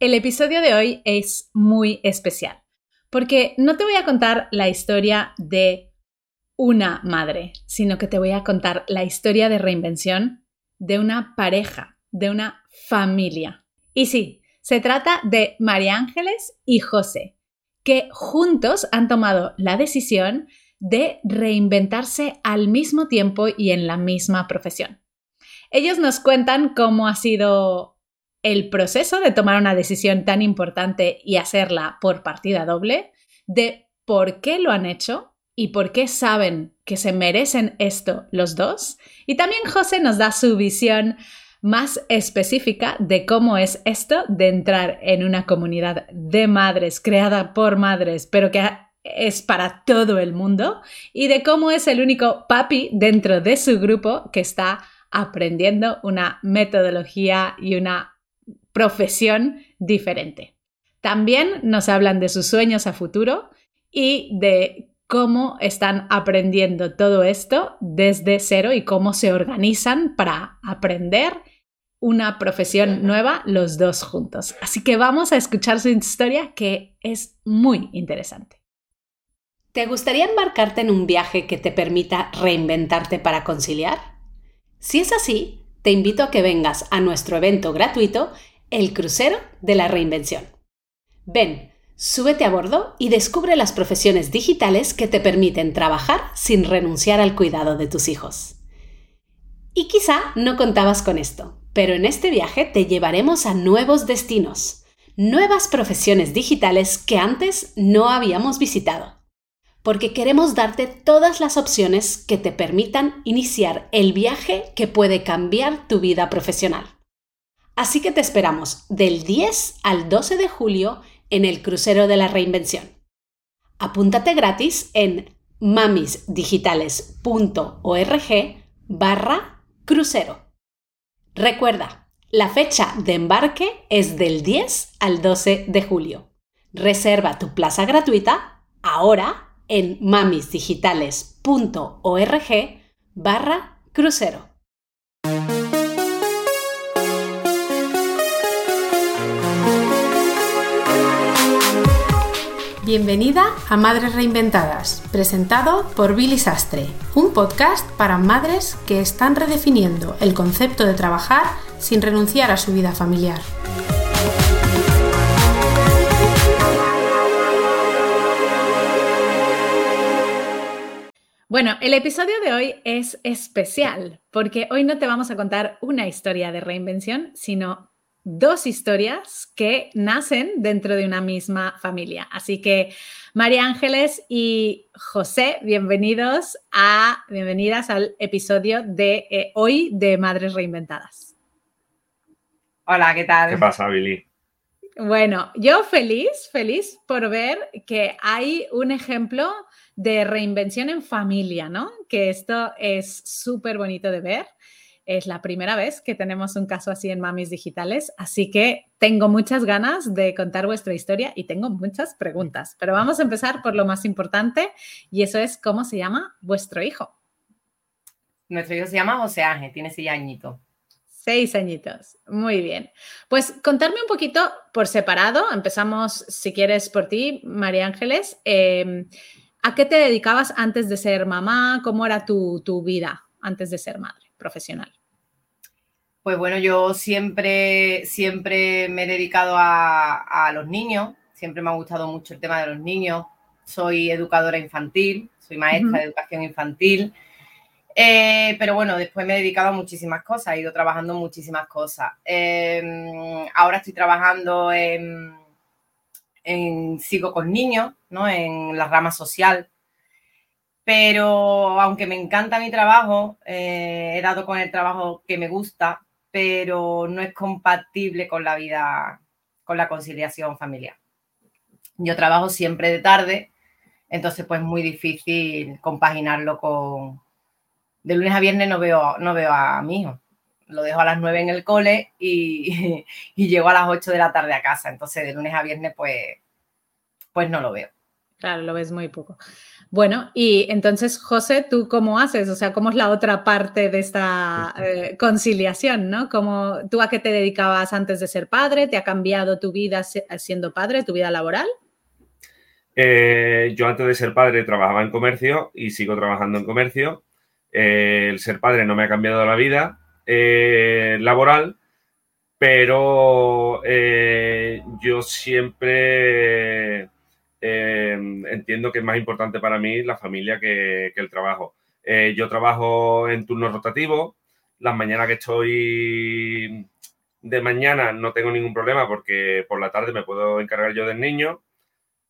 El episodio de hoy es muy especial porque no te voy a contar la historia de una madre, sino que te voy a contar la historia de reinvención de una pareja, de una familia. Y sí, se trata de María Ángeles y José, que juntos han tomado la decisión de reinventarse al mismo tiempo y en la misma profesión. Ellos nos cuentan cómo ha sido el proceso de tomar una decisión tan importante y hacerla por partida doble, de por qué lo han hecho y por qué saben que se merecen esto los dos. Y también José nos da su visión más específica de cómo es esto de entrar en una comunidad de madres creada por madres, pero que es para todo el mundo, y de cómo es el único papi dentro de su grupo que está aprendiendo una metodología y una profesión diferente. También nos hablan de sus sueños a futuro y de cómo están aprendiendo todo esto desde cero y cómo se organizan para aprender una profesión nueva los dos juntos. Así que vamos a escuchar su historia que es muy interesante. ¿Te gustaría embarcarte en un viaje que te permita reinventarte para conciliar? Si es así, te invito a que vengas a nuestro evento gratuito el crucero de la reinvención. Ven, súbete a bordo y descubre las profesiones digitales que te permiten trabajar sin renunciar al cuidado de tus hijos. Y quizá no contabas con esto, pero en este viaje te llevaremos a nuevos destinos, nuevas profesiones digitales que antes no habíamos visitado, porque queremos darte todas las opciones que te permitan iniciar el viaje que puede cambiar tu vida profesional. Así que te esperamos del 10 al 12 de julio en el crucero de la reinvención. Apúntate gratis en mamisdigitales.org barra crucero. Recuerda, la fecha de embarque es del 10 al 12 de julio. Reserva tu plaza gratuita ahora en mamisdigitales.org barra crucero. Bienvenida a Madres Reinventadas, presentado por Billy Sastre, un podcast para madres que están redefiniendo el concepto de trabajar sin renunciar a su vida familiar. Bueno, el episodio de hoy es especial porque hoy no te vamos a contar una historia de reinvención, sino dos historias que nacen dentro de una misma familia. Así que María Ángeles y José, bienvenidos a, bienvenidas al episodio de eh, hoy de Madres Reinventadas. Hola, ¿qué tal? ¿Qué pasa, Billy? Bueno, yo feliz, feliz por ver que hay un ejemplo de reinvención en familia, ¿no? Que esto es súper bonito de ver. Es la primera vez que tenemos un caso así en Mamis Digitales, así que tengo muchas ganas de contar vuestra historia y tengo muchas preguntas. Pero vamos a empezar por lo más importante y eso es cómo se llama vuestro hijo. Nuestro hijo se llama José Ángel, tiene seis añitos. Seis añitos, muy bien. Pues contarme un poquito por separado. Empezamos, si quieres, por ti, María Ángeles. Em, ¿A qué te dedicabas antes de ser mamá? ¿Cómo era tu, tu vida antes de ser madre? profesional? Pues bueno, yo siempre, siempre me he dedicado a, los niños, siempre me ha gustado mucho el tema de los niños. Soy educadora infantil, soy maestra de educación infantil. Eh, pero bueno, después me he dedicado a muchísimas cosas, he ido trabajando muchísimas cosas. Em, ahora estoy trabajando en, en, sigo con niños, ¿no? En la rama social pero aunque me encanta mi trabajo, eh, he dado con el trabajo que me gusta, pero no es compatible con la vida, con la conciliación familiar. Yo trabajo siempre de tarde, entonces pues muy difícil compaginarlo con... De lunes a viernes no veo, no veo a mi hijo. Lo dejo a las 9 en el cole y, y llego a las 8 de la tarde a casa. Entonces de lunes a viernes pues, pues no lo veo. Claro, lo ves muy poco. Bueno, y entonces, José, ¿tú cómo haces? O sea, ¿cómo es la otra parte de esta eh, conciliación, no? ¿Cómo, ¿Tú a qué te dedicabas antes de ser padre? ¿Te ha cambiado tu vida siendo padre, tu vida laboral? Eh, yo antes de ser padre trabajaba en comercio y sigo trabajando en comercio. Eh, el ser padre no me ha cambiado la vida laboral, pero yo siempre eh, entiendo que es más importante para mí la familia que, el trabajo. Eh, yo trabajo en turnos rotativos. Las mañanas que estoy de mañana no tengo ningún problema porque por la tarde me puedo encargar yo del niño.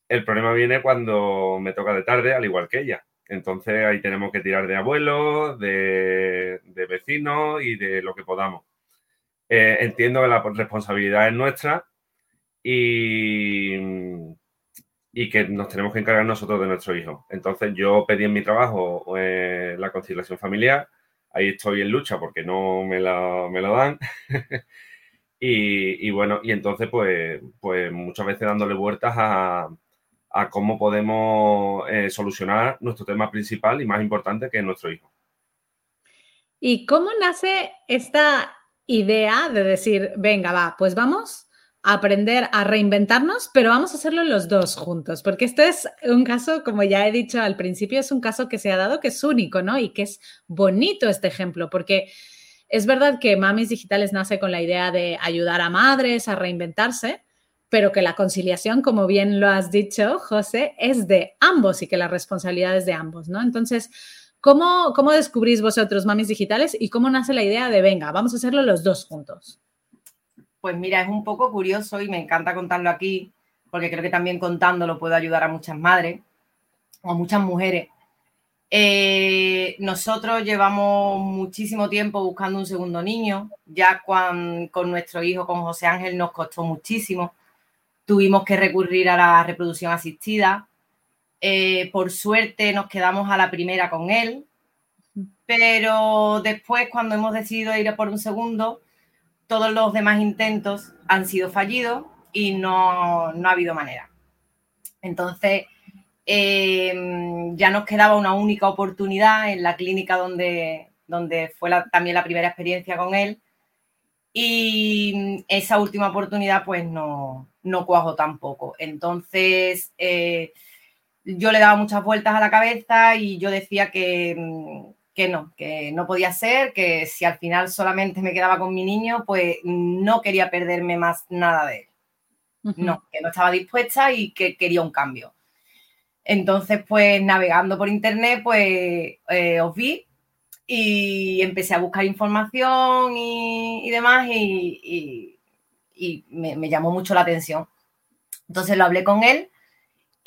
El problema viene cuando me toca de tarde, al igual que ella. Entonces ahí tenemos que tirar de abuelos, de, vecinos y de lo que podamos. Eh, entiendo que la responsabilidad es nuestra y, y que nos tenemos que encargar nosotros de nuestro hijo. Entonces yo pedí en mi trabajo eh, la conciliación familiar, ahí estoy en lucha porque no me la, me dan. y, bueno, y entonces pues, pues muchas veces dándole vueltas a, cómo podemos eh, solucionar nuestro tema principal y más importante que es nuestro hijo. ¿Y cómo nace esta idea de decir, venga, va, pues vamos aprender a reinventarnos, pero vamos a hacerlo los dos juntos, porque este es un caso, como ya he dicho al principio, es un caso que se ha dado que es único, ¿no? Y que es bonito este ejemplo, porque es verdad que Mamis Digitales nace con la idea de ayudar a madres a reinventarse, pero que la conciliación, como bien lo has dicho, José, es de ambos y que la responsabilidad es de ambos, ¿no? Entonces, ¿cómo, cómo descubrís vosotros Mamis Digitales y cómo nace la idea de, venga, vamos a hacerlo los dos juntos? Pues mira, es un poco curioso y me encanta contarlo aquí, porque creo que también contándolo puedo ayudar a muchas madres o a muchas mujeres. Eh, nosotros llevamos muchísimo tiempo buscando un segundo niño, ya con, nuestro hijo, con José Ángel, nos costó muchísimo. Tuvimos que recurrir a la reproducción asistida. Eh, por suerte nos quedamos a la primera con él, pero después cuando hemos decidido ir a por un segundo, todos los demás intentos han sido fallidos y no, ha habido manera. Entonces, em, ya nos quedaba una única oportunidad en la clínica donde, donde fue también la primera experiencia con él. Y esa última oportunidad, pues no, no cuajo tampoco. Entonces, eh, yo le daba muchas vueltas a la cabeza y yo decía que, que no, que no podía ser, que si al final solamente me quedaba con mi niño, pues no quería perderme más nada de él. No, que no estaba dispuesta y que quería un cambio. Entonces, pues navegando por internet, pues eh, os vi y empecé a buscar información y, demás y, me, me, llamó mucho la atención. Entonces lo hablé con él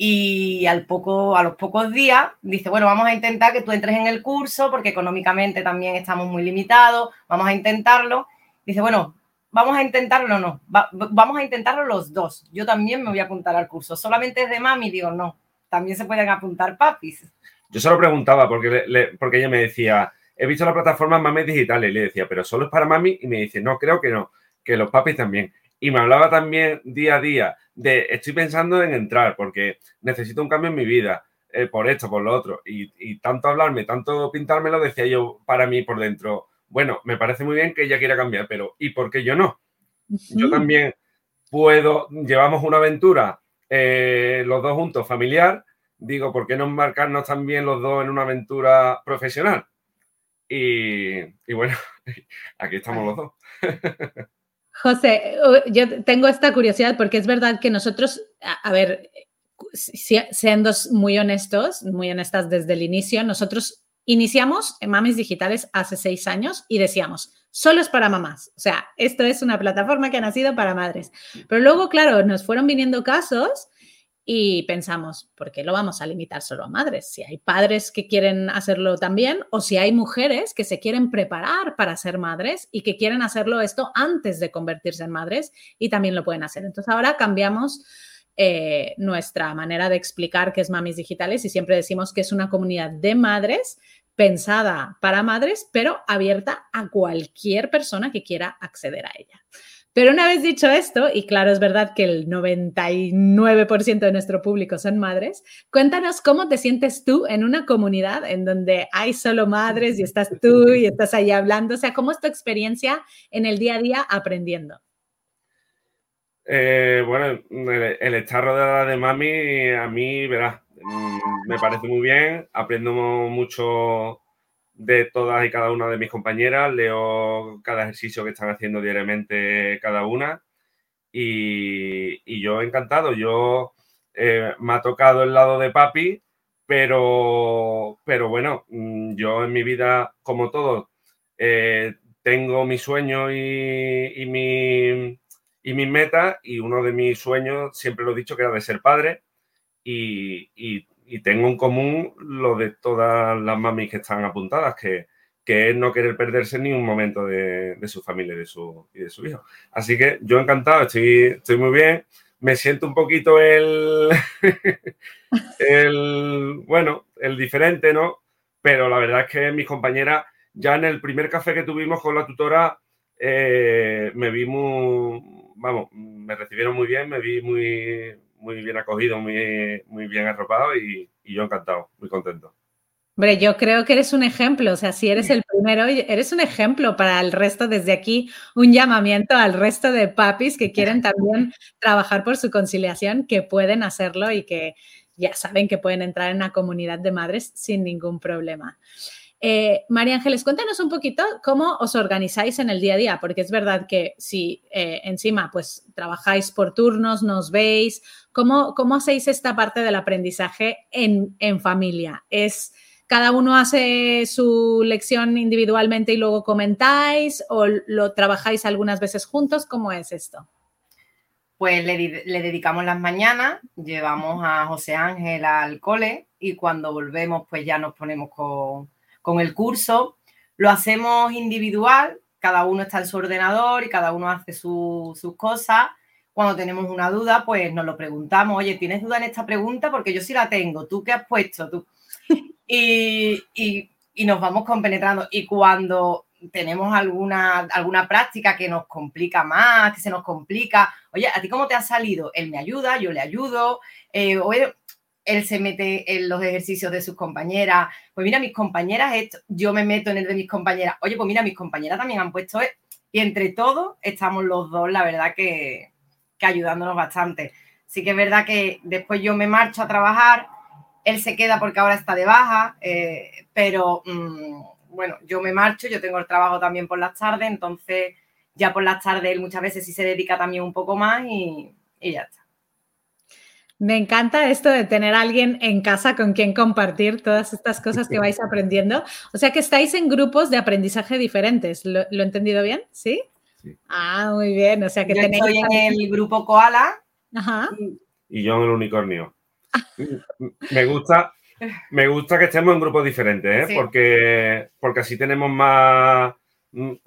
y al poco, a los pocos días dice, bueno, vamos a intentar que tú entres en el curso porque económicamente también estamos muy limitados, vamos a intentarlo. Dice, bueno, vamos a intentarlo no, vamos a intentarlo los dos. Yo también me voy a apuntar al curso. Solamente es de mami, digo, no, también se pueden apuntar papis. Yo se lo preguntaba porque, porque ella me decía, he visto la plataforma Mami Digitales y le decía, pero solo es para mami y me dice, no, creo que no, que los papis también. Y me hablaba también día a día de estoy pensando en entrar porque necesito un cambio en mi vida, eh, por esto, por lo otro. Y, tanto hablarme, tanto pintármelo, decía yo para mí por dentro, bueno, me parece muy bien que ella quiera cambiar, pero ¿y por qué yo no? Yo también puedo, llevamos una aventura eh, los dos juntos familiar, digo, ¿por qué no embarcarnos también los dos en una aventura profesional? Y, y bueno, aquí estamos los dos. José, yo tengo esta curiosidad porque es verdad que nosotros, a, ver, siendo muy honestos, muy honestas desde el inicio, nosotros iniciamos en Mamis Digitales hace seis años y decíamos, solo es para mamás. O sea, esto es una plataforma que ha nacido para madres. Pero luego, claro, nos fueron viniendo casos y pensamos, ¿por qué lo vamos a limitar solo a madres? Si hay padres que quieren hacerlo también o si hay mujeres que se quieren preparar para ser madres y que quieren hacerlo esto antes de convertirse en madres y también lo pueden hacer. Entonces ahora cambiamos eh, nuestra manera de explicar qué es Mamis Digitales y siempre decimos que es una comunidad de madres pensada para madres, pero abierta a cualquier persona que quiera acceder a ella. Pero una vez dicho esto, y claro, es verdad que el 99% de nuestro público son madres, cuéntanos cómo te sientes tú en una comunidad en donde hay solo madres y estás tú y estás ahí hablando. O sea, ¿cómo es tu experiencia en el día a día aprendiendo? Eh, bueno, el, estar rodeada de mami, a mí, verás, me parece muy bien. Aprendo mucho de todas y cada una de mis compañeras, leo cada ejercicio que están haciendo diariamente cada una y, yo encantado. Yo eh, me ha tocado el lado de papi, pero, pero bueno, mm, yo en mi vida, como todo, eh, tengo mi sueño y, y mi y mis metas, y uno de mis sueños, siempre lo he dicho, que era de ser padre, y, tengo en común lo de todas las mamis que están apuntadas, que, es no querer perderse ni un momento de, su familia y de su, y de su hijo. Así que yo encantado, estoy, estoy muy bien. Me siento un poquito el, el, bueno, el diferente, ¿no? Pero la verdad es que mis compañeras, ya en el primer café que tuvimos con la tutora, eh, me vi muy, vamos, me recibieron muy bien, me vi muy, muy bien acogido, muy, muy bien arropado y, yo encantado, muy contento. Hombre, yo creo que eres un ejemplo, o sea, si eres el primero, eres un ejemplo para el resto desde aquí, un llamamiento al resto de papis que quieren también trabajar por su conciliación, que pueden hacerlo y que ya saben que pueden entrar en una comunidad de madres sin ningún problema. Eh, María Ángeles, cuéntanos un poquito cómo os organizáis en el día a día, porque es verdad que si eh, encima pues trabajáis por turnos, nos veis, ¿cómo, cómo hacéis esta parte del aprendizaje en, en familia? ¿Es cada uno hace su lección individualmente y luego comentáis o lo trabajáis algunas veces juntos? ¿Cómo es esto? Pues le, le, dedicamos las mañanas, llevamos a José Ángel al cole y cuando volvemos pues ya nos ponemos con, con el curso. Lo hacemos individual, cada uno está en su ordenador y cada uno hace sus cosas. Cuando tenemos una duda, pues nos lo preguntamos, oye, ¿tienes duda en esta pregunta? Porque yo sí la tengo, ¿tú qué has puesto? ¿Tú? Y, y, nos vamos compenetrando. Y cuando tenemos alguna, alguna práctica que nos complica más, que se nos complica, oye, ¿a ti cómo te ha salido? Él me ayuda, yo le ayudo. Eh, oye, él se mete en los ejercicios de sus compañeras. Pues mira, mis compañeras, esto, yo me meto en el de mis compañeras. Oye, pues mira, mis compañeras también han puesto esto. Y entre todos estamos los dos, la verdad que, ayudándonos bastante. Sí que es verdad que después yo me marcho a trabajar, él se queda porque ahora está de baja, eh, pero mm, bueno, yo me marcho, yo tengo el trabajo también por las tardes, entonces ya por las tardes él muchas veces sí se dedica también un poco más y, y ya está. Me encanta esto de tener a alguien en casa con quien compartir todas estas cosas que vais aprendiendo. O sea que estáis en grupos de aprendizaje diferentes. ¿Lo, he entendido bien? ¿Sí? Ah, muy bien. O sea que yo Estoy en el grupo Koala. Ajá. Y yo en el unicornio. me gusta, me gusta que estemos en grupos diferentes, ¿eh? porque, porque así tenemos más,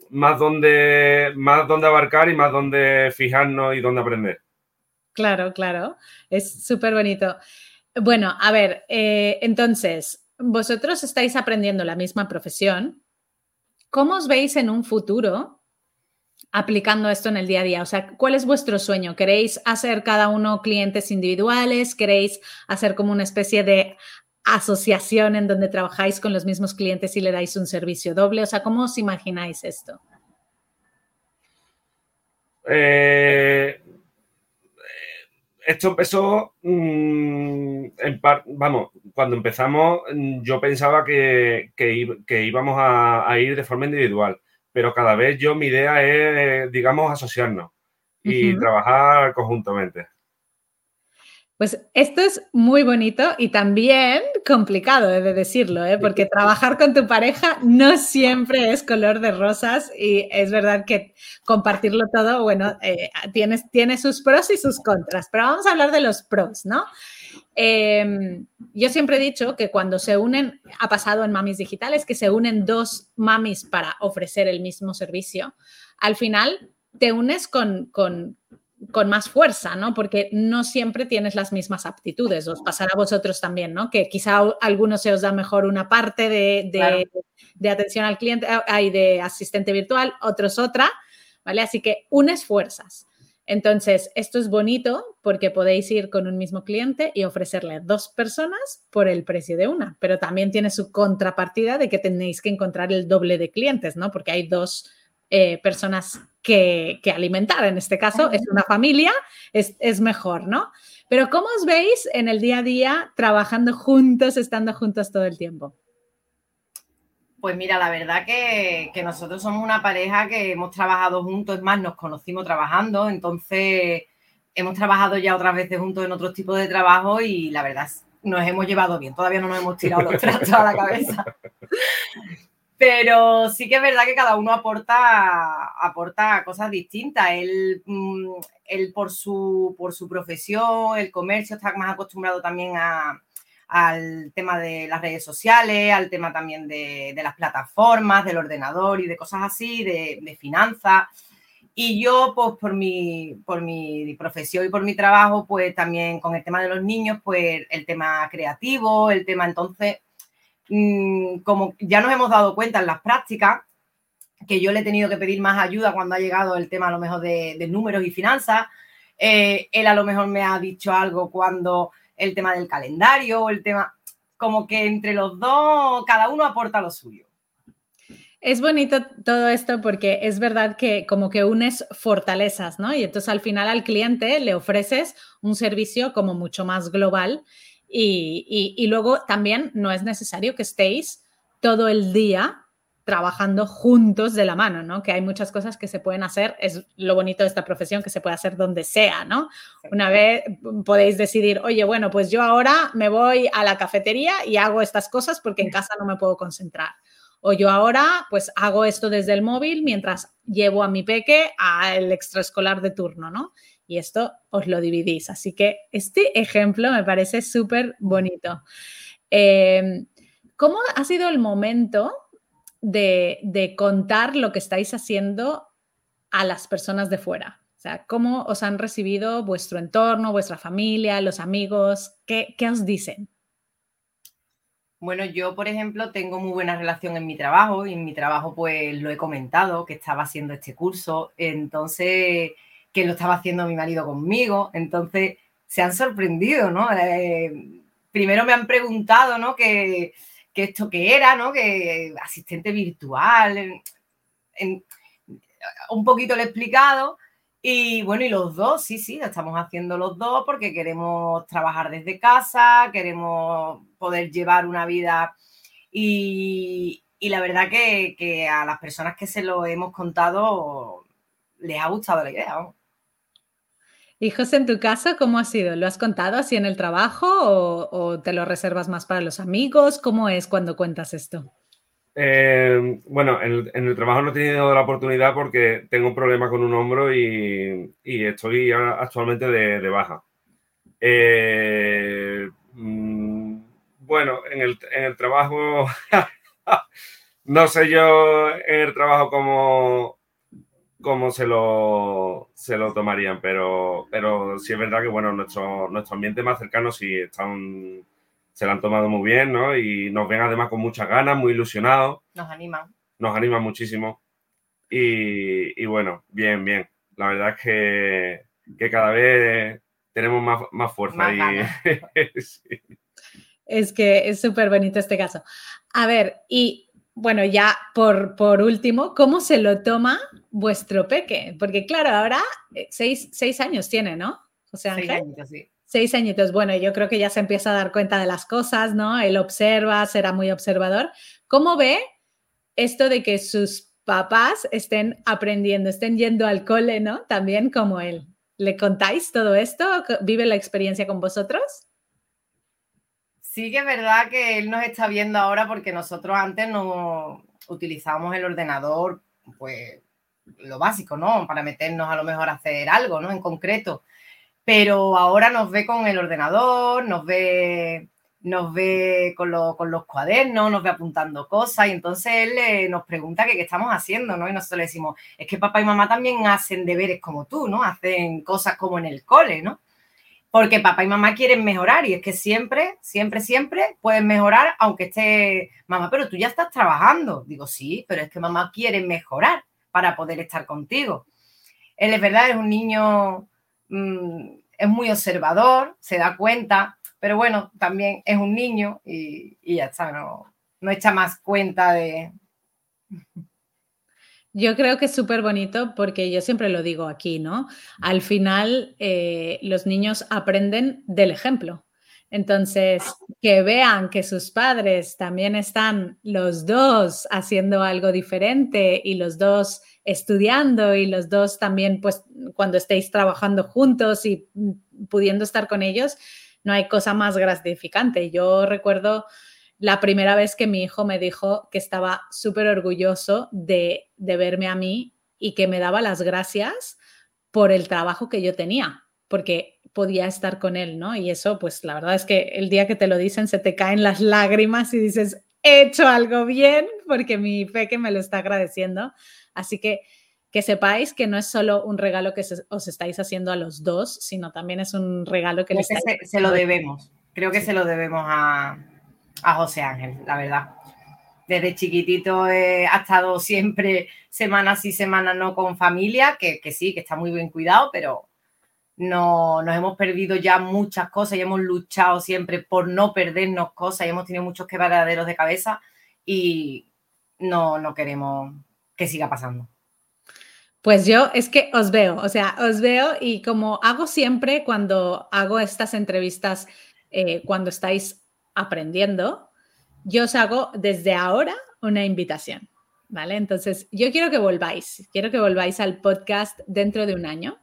más donde, más donde abarcar y más donde fijarnos y donde aprender. Claro, claro. Es súper bonito. Bueno, a ver, eh, entonces, vosotros estáis aprendiendo la misma profesión. ¿Cómo os veis en un futuro aplicando esto en el día a día? O sea, ¿cuál es vuestro sueño? ¿Queréis hacer cada uno clientes individuales? ¿Queréis hacer como una especie de asociación en donde trabajáis con los mismos clientes y le dais un servicio doble? O sea, ¿cómo os imagináis esto? Eh, esto empezó, mm, en vamos, cuando empezamos mm, yo pensaba que, íbamos a, ir de forma individual, pero cada vez yo mi idea es, digamos, asociarnos y trabajar conjuntamente. Pues esto es muy bonito y también complicado, he de decirlo, ¿eh? porque trabajar con tu pareja no siempre es color de rosas y es verdad que compartirlo todo, bueno, eh, tiene, sus pros y sus contras, pero vamos a hablar de los pros, ¿no? Em, yo siempre he dicho que cuando se unen, ha pasado en mamis digitales, que se unen dos mamis para ofrecer el mismo servicio, al final te unes con, con más fuerza, ¿no? Porque no siempre tienes las mismas aptitudes. Os pasará a vosotros también, ¿no? Que quizá a algunos se os da mejor una parte de, atención al cliente, hay de asistente virtual, otros otra, ¿vale? Así que unes fuerzas. Entonces, esto es bonito porque podéis ir con un mismo cliente y ofrecerle a dos personas por el precio de una, pero también tiene su contrapartida de que tenéis que encontrar el doble de clientes, ¿no? Porque hay dos eh, personas que, alimentar. En este caso, es una familia, es, es mejor, ¿no? Pero ¿cómo os veis en el día a día trabajando juntos, estando juntos todo el tiempo? Pues mira, la verdad que, nosotros somos una pareja que hemos trabajado juntos, es más, nos conocimos trabajando, entonces hemos trabajado ya otras veces juntos en otros tipos de trabajo y la verdad nos hemos llevado bien, todavía no nos hemos tirado los trastos a la cabeza. Pero sí que es verdad que cada uno aporta, aporta cosas distintas. Él, mm, él por, su, por su profesión, el comercio, está más acostumbrado también a, al tema de las redes sociales, al tema también de, las plataformas, del ordenador y de cosas así, de, finanzas. Y yo, pues por mi, por mi profesión y por mi trabajo, pues también con el tema de los niños, pues el tema creativo, el tema entonces, mm, como ya nos hemos dado cuenta en las prácticas, que yo le he tenido que pedir más ayuda cuando ha llegado el tema a lo mejor de, números y finanzas. Eh, él a lo mejor me ha dicho algo cuando el tema del calendario, el tema, como que entre los dos, cada uno aporta lo suyo. Es bonito todo esto porque es verdad que como que unes fortalezas, ¿no? Y entonces al final al cliente le ofreces un servicio como mucho más global y, y luego también no es necesario que estéis todo el día trabajando juntos de la mano, ¿no? Que hay muchas cosas que se pueden hacer, es lo bonito de esta profesión, que se puede hacer donde sea, ¿no? Una vez podéis decidir, oye, bueno, pues yo ahora me voy a la cafetería y hago estas cosas porque en casa no me puedo concentrar. O yo ahora, pues hago esto desde el móvil mientras llevo a mi peque al extraescolar de turno, ¿no? Y esto os lo dividís. Así que este ejemplo me parece súper bonito. Eh, ¿Cómo ha sido el momento de, contar lo que estáis haciendo a las personas de fuera. O sea, ¿cómo os han recibido vuestro entorno, vuestra familia, los amigos? ¿Qué, os dicen? Bueno, yo, por ejemplo, tengo muy buena relación en mi trabajo y en mi trabajo pues lo he comentado, que estaba haciendo este curso, entonces, que lo estaba haciendo mi marido conmigo, entonces se han sorprendido, ¿no? Eh, primero me han preguntado, ¿no? Que, que esto que era, ¿no? Que asistente virtual, un poquito le he explicado. Y bueno, y los dos, sí, sí, lo estamos haciendo los dos porque queremos trabajar desde casa, queremos poder llevar una vida y, la verdad que, que, a las personas que se lo hemos contado les ha gustado la idea. Y José, en tu caso, ¿cómo ha sido? ¿Lo has contado así en el trabajo o, te lo reservas más para los amigos? ¿Cómo es cuando cuentas esto? Eh, bueno, en, el trabajo no he tenido la oportunidad porque tengo un problema con un hombro y, estoy actualmente de, baja. Eh, mm, bueno, en el, en el trabajo, no sé yo en el trabajo cómo, cómo se lo, se lo tomarían, pero, pero sí es verdad que, bueno, nuestro, nuestro ambiente más cercano sí están, se lo han tomado muy bien, ¿no? Y nos ven además con muchas ganas, muy ilusionados. Nos animan. Nos animan muchísimo. Y, bueno, bien, bien. La verdad es que, que cada vez tenemos más, más fuerza. y, Es que es súper bonito este caso. A ver, y bueno, ya por, por último, ¿cómo se lo toma vuestro peque? Porque claro, ahora eh, seis, años tiene, ¿no? José Ángel. Seis añitos, sí. Seis añitos. Bueno, yo creo que ya se empieza a dar cuenta de las cosas, ¿no? Él observa, será muy observador. ¿Cómo ve esto de que sus papás estén aprendiendo, estén yendo al cole, ¿no? También como él. ¿Le contáis todo esto? ¿Vive la experiencia con vosotros? Sí que es verdad que él nos está viendo ahora porque nosotros antes no utilizábamos el ordenador, pues lo básico, ¿no? Para meternos a lo mejor a hacer algo, ¿no? En concreto. Pero ahora nos ve con el ordenador, nos ve, nos ve con, con los cuadernos, nos ve apuntando cosas y entonces él nos pregunta qué estamos haciendo, ¿no? Y nosotros le decimos, es que papá y mamá también hacen deberes como tú, ¿no? Hacen cosas como en el cole, ¿no? Porque papá y mamá quieren mejorar y es que siempre, siempre, siempre pueden mejorar aunque esté mamá, pero tú ya estás trabajando. Digo, sí, pero es que mamá quiere mejorar para poder estar contigo. él es verdad, es un niño, mm, es muy observador, se da cuenta, pero bueno, también es un niño y, ya está, no, no echa más cuenta de... Yo creo que es súper bonito porque yo siempre lo digo aquí, ¿no? Al final eh, los niños aprenden del ejemplo. Entonces, que vean que sus padres también están los dos haciendo algo diferente y los dos estudiando y los dos también, pues, cuando estéis trabajando juntos y pudiendo estar con ellos, no hay cosa más gratificante. Yo recuerdo la primera vez que mi hijo me dijo que estaba súper orgulloso de, de verme a mí y que me daba las gracias por el trabajo que yo tenía, porque podía estar con él, ¿no? Y eso, pues la verdad es que el día que te lo dicen se te caen las lágrimas y dices, he hecho algo bien porque mi que me lo está agradeciendo. Así que que sepáis que no es solo un regalo que os estáis haciendo a los dos, sino también es un regalo que, se, lo debemos. Creo que se lo debemos a, a José Ángel, la verdad desde chiquitito ha estado siempre semanas y semanas no con familia, que, que, sí, que está muy bien cuidado, pero no, nos hemos perdido ya muchas cosas y hemos luchado siempre por no perdernos cosas y hemos tenido muchos quebraderos de cabeza y no, no queremos que siga pasando. Pues yo es que os veo, o sea, os veo y como hago siempre cuando hago estas entrevistas, eh, cuando estáis aprendiendo, yo os hago desde ahora una invitación, ¿vale? Entonces, yo quiero que volváis, quiero que volváis al podcast dentro de un año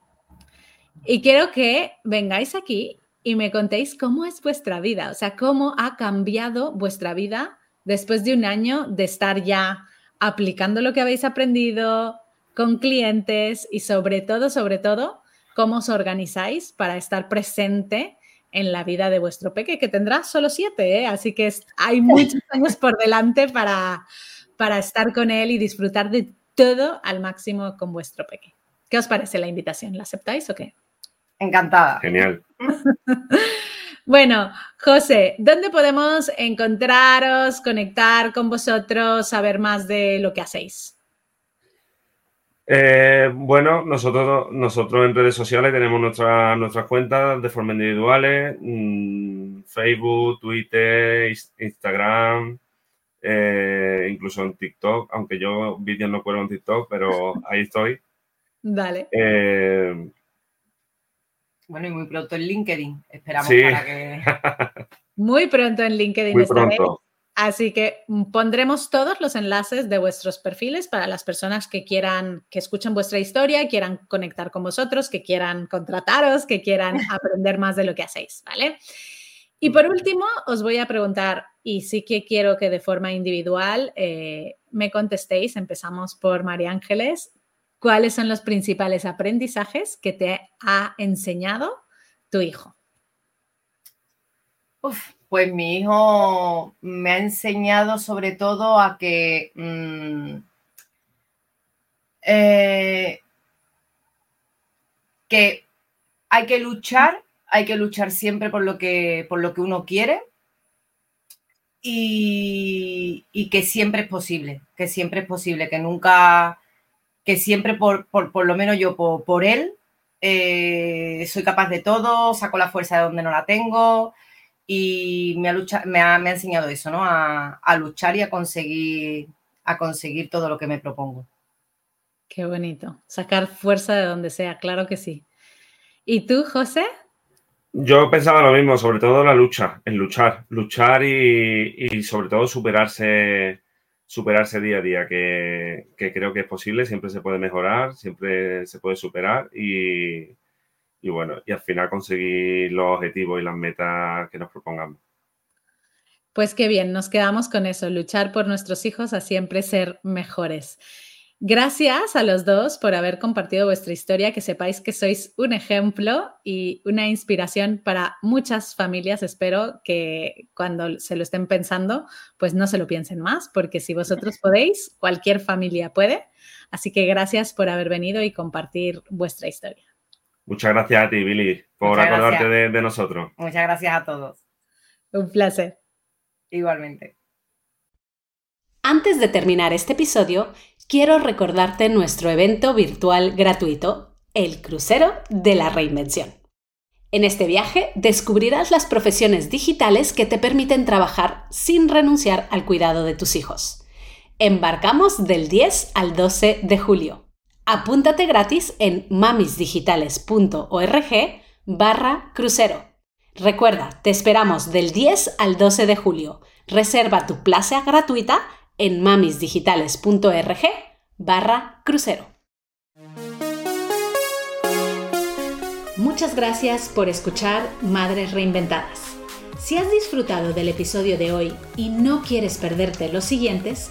y quiero que vengáis aquí y me contéis cómo es vuestra vida, o sea, cómo ha cambiado vuestra vida después de un año de estar ya aplicando lo que habéis aprendido con clientes y sobre todo, sobre todo, cómo os organizáis para estar presente en la vida de vuestro peque, que tendrá solo siete, ¿eh? así que hay muchos años por delante para, para estar con él y disfrutar de todo al máximo con vuestro peque. ¿Qué os parece la invitación? ¿La aceptáis o qué? Encantada. Genial. bueno, José, ¿dónde podemos encontraros, conectar con vosotros, saber más de lo que hacéis? Eh, bueno, nosotros, nosotros en redes sociales tenemos nuestras cuentas de forma individuales, mm, Facebook, Twitter, Instagram, eh, incluso en TikTok, aunque yo vídeos no puedo en TikTok, pero ahí estoy. Vale. Eh, bueno, y muy pronto en LinkedIn. Esperamos para que. muy pronto en LinkedIn muy Pronto. Así que pondremos todos los enlaces de vuestros perfiles para las personas que quieran, que escuchen vuestra historia, quieran conectar con vosotros, que quieran contrataros, que quieran aprender más de lo que hacéis, ¿vale? Y por último, os voy a preguntar, y sí que quiero que de forma individual eh, me contestéis, empezamos por María Ángeles, ¿Cuáles son los principales aprendizajes que te ha enseñado tu hijo? Pues mi hijo me ha enseñado sobre todo a que mm, eh, que hay que luchar, hay que luchar siempre por lo que, por lo que uno quiere y, que siempre es posible, que siempre es posible, que nunca que siempre, por, por, lo menos yo, por, él, eh, soy capaz de todo, saco la fuerza de donde no la tengo y me ha, me ha, enseñado eso, ¿no? A, luchar y a conseguir, a conseguir todo lo que me propongo. Qué bonito. Sacar fuerza de donde sea, claro que sí. ¿Y tú, José? Yo pensaba lo mismo, sobre todo la lucha, en luchar, luchar y, y sobre todo superarse superarse día a día, que, creo que es posible, siempre se puede mejorar, siempre se puede superar y, y bueno, y al final conseguir los objetivos y las metas que nos propongamos. Pues qué bien, nos quedamos con eso, luchar por nuestros hijos a siempre ser mejores. Gracias a los dos por haber compartido vuestra historia, que sepáis que sois un ejemplo y una inspiración para muchas familias. Espero que cuando se lo estén pensando, pues no se lo piensen más, porque si vosotros podéis, cualquier familia puede. Así que gracias por haber venido y compartir vuestra historia. Muchas gracias a ti, Billy, por acordarte de, de nosotros. Muchas gracias a todos. Un placer. Igualmente. Antes de terminar este episodio, quiero recordarte nuestro evento virtual gratuito, el crucero de la reinvención. En este viaje descubrirás las profesiones digitales que te permiten trabajar sin renunciar al cuidado de tus hijos. Embarcamos del 10 al 12 de julio. Apúntate gratis en mamisdigitales.org barra crucero. Recuerda, te esperamos del 10 al 12 de julio. Reserva tu plaza gratuita en mamisdigitales.org barra crucero. Muchas gracias por escuchar Madres Reinventadas. Si has disfrutado del episodio de hoy y no quieres perderte los siguientes,